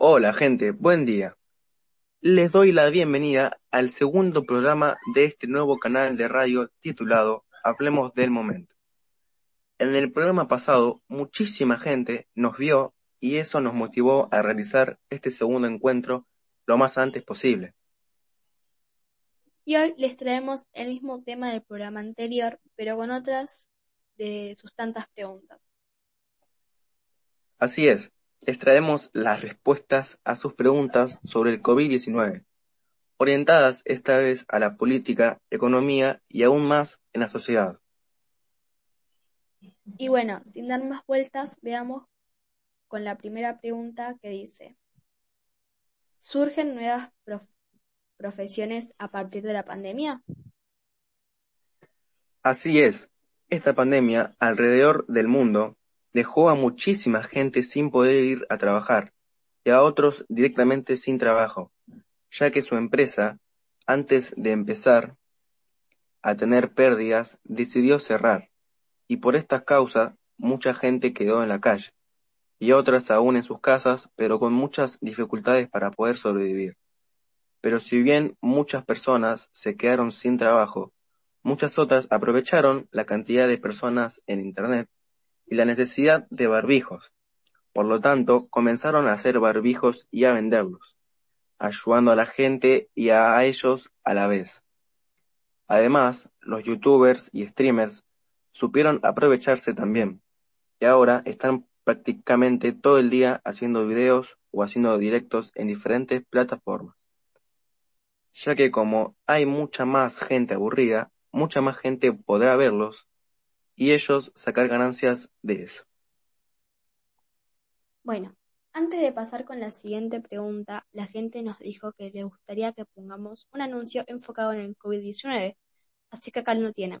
Hola gente, buen día. Les doy la bienvenida al segundo programa de este nuevo canal de radio titulado Hablemos del Momento. En el programa pasado, muchísima gente nos vio y eso nos motivó a realizar este segundo encuentro lo más antes posible. Y hoy les traemos el mismo tema del programa anterior, pero con otras de sus tantas preguntas. Así es, les traemos las respuestas a sus preguntas sobre el COVID-19, orientadas esta vez a la política, economía y aún más en la sociedad. Y bueno, sin dar más vueltas, veamos con la primera pregunta que dice, ¿surgen nuevas profesiones a partir de la pandemia? Así es, esta pandemia alrededor del mundo dejó a muchísima gente sin poder ir a trabajar y a otros directamente sin trabajo, ya que su empresa, antes de empezar a tener pérdidas, decidió cerrar y por estas causas mucha gente quedó en la calle, y otras aún en sus casas, pero con muchas dificultades para poder sobrevivir. Pero si bien muchas personas se quedaron sin trabajo, muchas otras aprovecharon la cantidad de personas en Internet y la necesidad de barbijos. Por lo tanto, comenzaron a hacer barbijos y a venderlos, ayudando a la gente y a ellos a la vez. Además, los youtubers y streamers supieron aprovecharse también, y ahora están prácticamente todo el día haciendo videos o haciendo directos en diferentes plataformas. Ya que como hay mucha más gente aburrida, mucha más gente podrá verlos y ellos sacar ganancias de eso. Bueno, antes de pasar con la siguiente pregunta, la gente nos dijo que le gustaría que pongamos un anuncio enfocado en el COVID-19, así que acá lo tienen.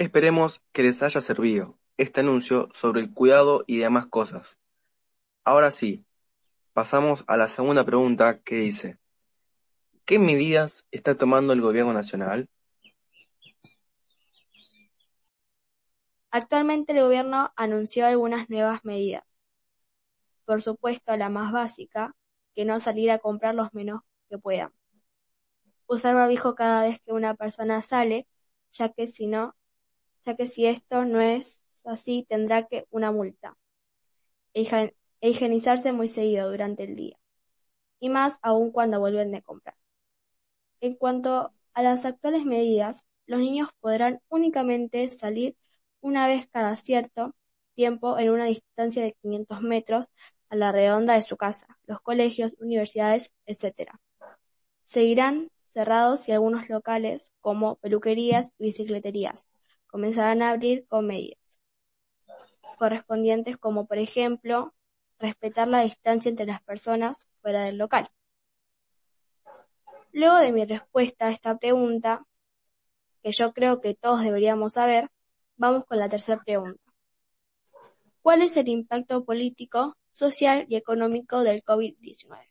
Esperemos que les haya servido este anuncio sobre el cuidado y demás cosas. Ahora sí, pasamos a la segunda pregunta que dice, ¿qué medidas está tomando el gobierno nacional? Actualmente el gobierno anunció algunas nuevas medidas. Por supuesto, la más básica, que no salir a comprar los menos que puedan. Usar barbijo cada vez que una persona sale, ya que si no, ya que si esto no es así tendrá que una multa, e, higienizarse muy seguido durante el día, y más aún cuando vuelven de comprar. En cuanto a las actuales medidas, los niños podrán únicamente salir una vez cada cierto tiempo en una distancia de 500 metros a la redonda de su casa, los colegios, universidades, etc. Seguirán cerrados y algunos locales, como peluquerías y bicicleterías, comenzarán a abrir con medidas correspondientes como por ejemplo respetar la distancia entre las personas fuera del local. Luego de mi respuesta a esta pregunta, que yo creo que todos deberíamos saber, vamos con la tercera pregunta. ¿Cuál es el impacto político, social y económico del COVID-19?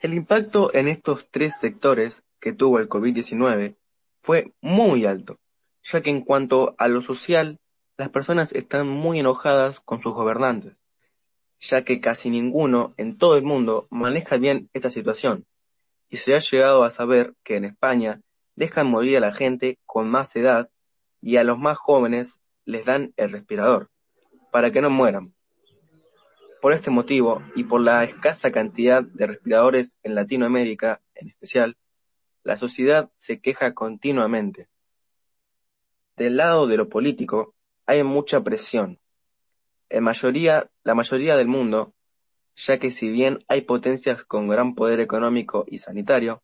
El impacto en estos tres sectores que tuvo el COVID-19 fue muy alto, ya que en cuanto a lo social, las personas están muy enojadas con sus gobernantes, ya que casi ninguno en todo el mundo maneja bien esta situación, y se ha llegado a saber que en España dejan morir a la gente con más edad y a los más jóvenes les dan el respirador, para que no mueran. Por este motivo, y por la escasa cantidad de respiradores en Latinoamérica en especial, la sociedad se queja continuamente. Del lado de lo político, hay mucha presión. En mayoría, la mayoría del mundo, ya que si bien hay potencias con gran poder económico y sanitario,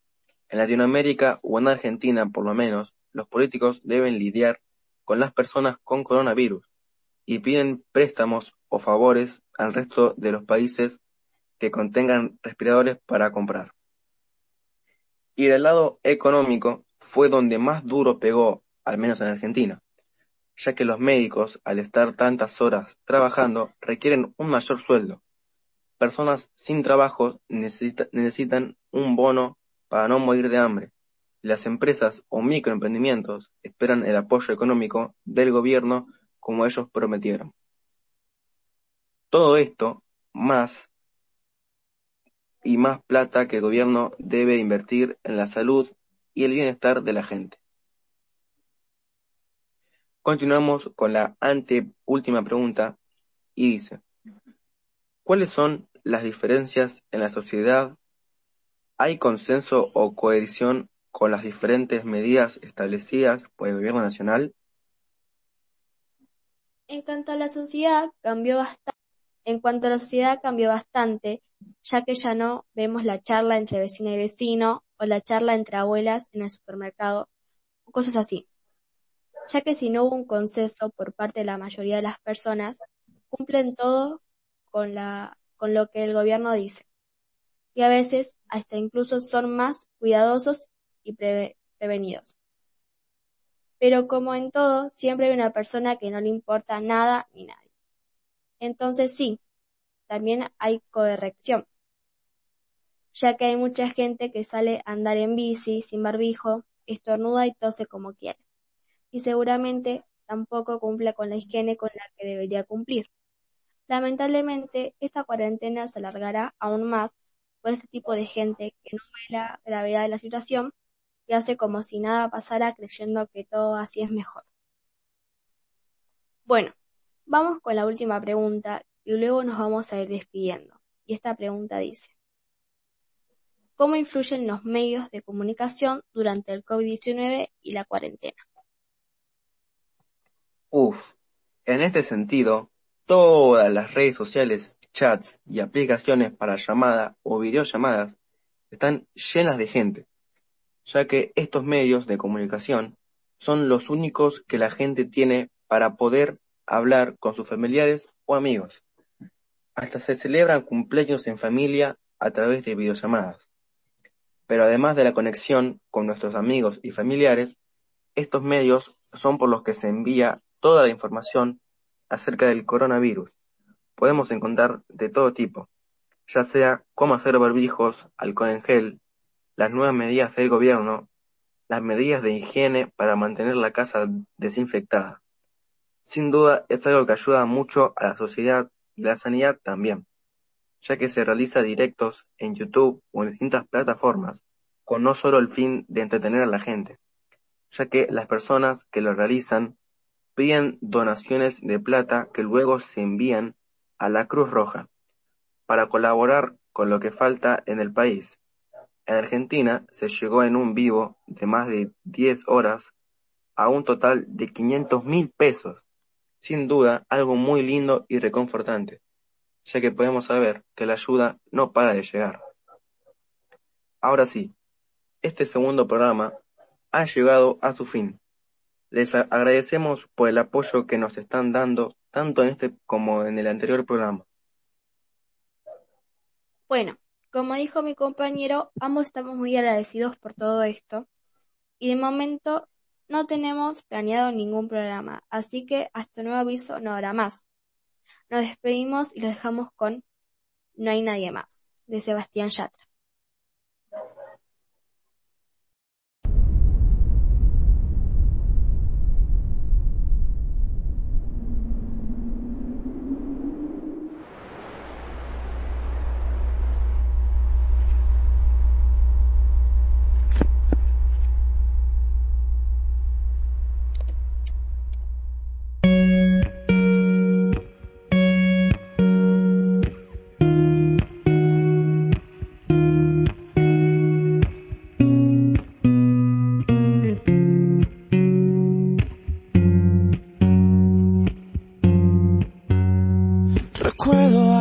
en Latinoamérica o en Argentina por lo menos, los políticos deben lidiar con las personas con coronavirus y piden préstamos o favores al resto de los países que contengan respiradores para comprar. Y del lado económico fue donde más duro pegó, al menos en Argentina, ya que los médicos, al estar tantas horas trabajando, requieren un mayor sueldo. Personas sin trabajo necesitan un bono para no morir de hambre. Las empresas o microemprendimientos esperan el apoyo económico del gobierno como ellos prometieron. Todo esto, más y más plata que el gobierno debe invertir en la salud y el bienestar de la gente. Continuamos con la anteúltima pregunta y dice, ¿cuáles son las diferencias en la sociedad? ¿Hay consenso o cohesión con las diferentes medidas establecidas por el gobierno nacional? En cuanto a la sociedad, cambió bastante. En cuanto a la sociedad cambió bastante, ya que ya no vemos la charla entre vecina y vecino o la charla entre abuelas en el supermercado o cosas así. Ya que si no hubo un consenso por parte de la mayoría de las personas, cumplen todo con, lo que el gobierno dice. Y a veces hasta incluso son más cuidadosos y prevenidos. Pero como en todo, siempre hay una persona que no le importa nada ni nadie. Entonces sí, también hay corrección, ya que hay mucha gente que sale a andar en bici sin barbijo, estornuda y tose como quiere, y seguramente tampoco cumple con la higiene con la que debería cumplir. Lamentablemente, esta cuarentena se alargará aún más por este tipo de gente que no ve la gravedad de la situación y hace como si nada pasara creyendo que todo así es mejor. Bueno, Vamos con la última pregunta y luego nos vamos a ir despidiendo. Y esta pregunta dice, ¿cómo influyen los medios de comunicación durante el COVID-19 y la cuarentena? Uf, en este sentido, todas las redes sociales, chats y aplicaciones para llamada o videollamadas están llenas de gente, ya que estos medios de comunicación son los únicos que la gente tiene para poder hablar con sus familiares o amigos. Hasta se celebran cumpleaños en familia a través de videollamadas. Pero además de la conexión con nuestros amigos y familiares, estos medios son por los que se envía toda la información acerca del coronavirus. Podemos encontrar de todo tipo, ya sea cómo hacer barbijos, alcohol en gel, las nuevas medidas del gobierno, las medidas de higiene para mantener la casa desinfectada. Sin duda es algo que ayuda mucho a la sociedad y la sanidad también, ya que se realiza directos en YouTube o en distintas plataformas, con no solo el fin de entretener a la gente, ya que las personas que lo realizan piden donaciones de plata que luego se envían a la Cruz Roja para colaborar con lo que falta en el país. En Argentina se llegó en un vivo de más de 10 horas a un total de 500 mil pesos sin duda algo muy lindo y reconfortante, ya que podemos saber que la ayuda no para de llegar. Ahora sí, este segundo programa ha llegado a su fin. Les agradecemos por el apoyo que nos están dando tanto en este como en el anterior programa. Bueno, como dijo mi compañero, ambos estamos muy agradecidos por todo esto y de momento no tenemos planeado ningún programa, así que hasta nuevo aviso no habrá más. Nos despedimos y lo dejamos con No hay nadie más, de Sebastián Yatra.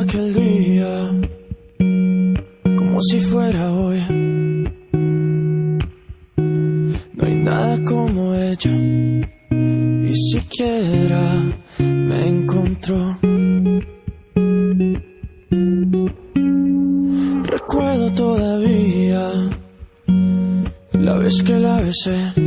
Aquel día como si fuera hoy. No hay nada como ella y siquiera me encontró. Recuerdo todavía la vez que la besé.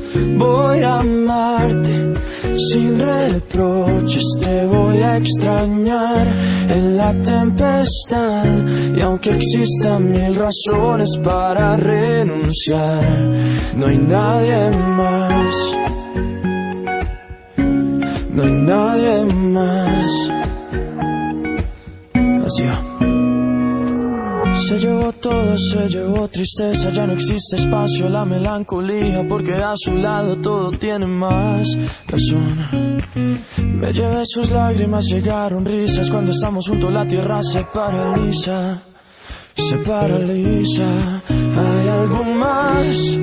voy a amarte sin reproches, te voy a extrañar en la tempestad y aunque existan mil razones para renunciar, no hay nadie más, no hay nadie más. Así va. Se llevó todo, se llevó tristeza, ya no existe espacio, la melancolía, porque a su lado todo tiene más razón. Me llevé sus lágrimas, llegaron risas, cuando estamos juntos la tierra se paraliza, se paraliza. Hay algo más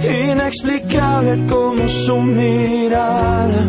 inexplicable como su mirada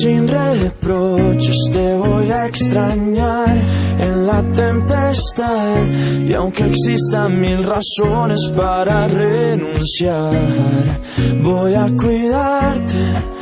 sin reproches, te voy a extrañar en la tempestad. Y aunque existan mil razones para renunciar, voy a cuidarte